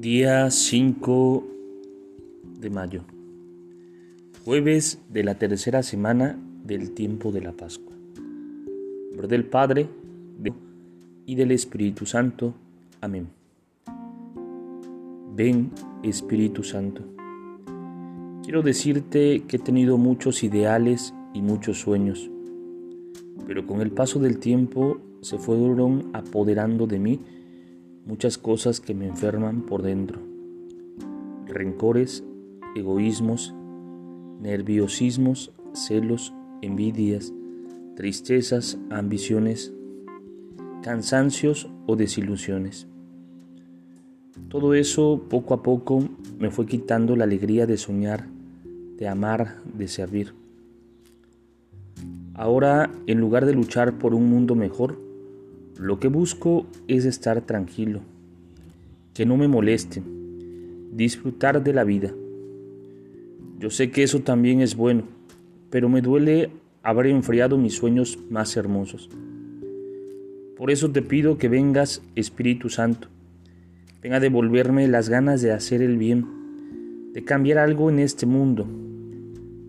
Día 5 de mayo, jueves de la tercera semana del tiempo de la Pascua. Nombre del Padre y del Espíritu Santo. Amén. Ven, Espíritu Santo. Quiero decirte que he tenido muchos ideales y muchos sueños, pero con el paso del tiempo se fueron apoderando de mí muchas cosas que me enferman por dentro. Rencores, egoísmos, nerviosismos, celos, envidias, tristezas, ambiciones, cansancios o desilusiones. Todo eso poco a poco me fue quitando la alegría de soñar, de amar, de servir. Ahora, en lugar de luchar por un mundo mejor, lo que busco es estar tranquilo, que no me moleste, disfrutar de la vida. Yo sé que eso también es bueno, pero me duele haber enfriado mis sueños más hermosos. Por eso te pido que vengas, Espíritu Santo. Venga a devolverme las ganas de hacer el bien, de cambiar algo en este mundo.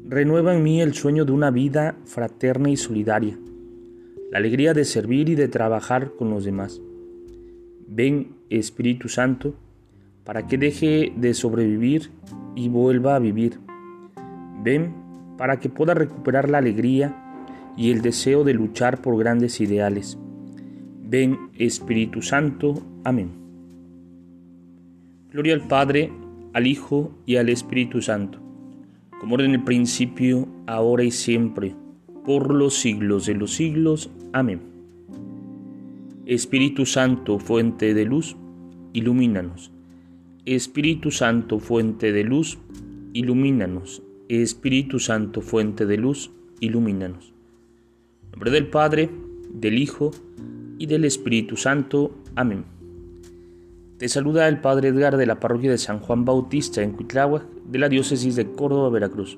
Renueva en mí el sueño de una vida fraterna y solidaria la alegría de servir y de trabajar con los demás. Ven, Espíritu Santo, para que deje de sobrevivir y vuelva a vivir. Ven para que pueda recuperar la alegría y el deseo de luchar por grandes ideales. Ven, Espíritu Santo. Amén. Gloria al Padre, al Hijo y al Espíritu Santo, como era en el principio, ahora y siempre por los siglos de los siglos. Amén. Espíritu Santo, fuente de luz, ilumínanos. Espíritu Santo, fuente de luz, ilumínanos. Espíritu Santo, fuente de luz, ilumínanos. En nombre del Padre, del Hijo y del Espíritu Santo. Amén. Te saluda el Padre Edgar de la parroquia de San Juan Bautista en Cuitláhuac, de la diócesis de Córdoba, Veracruz.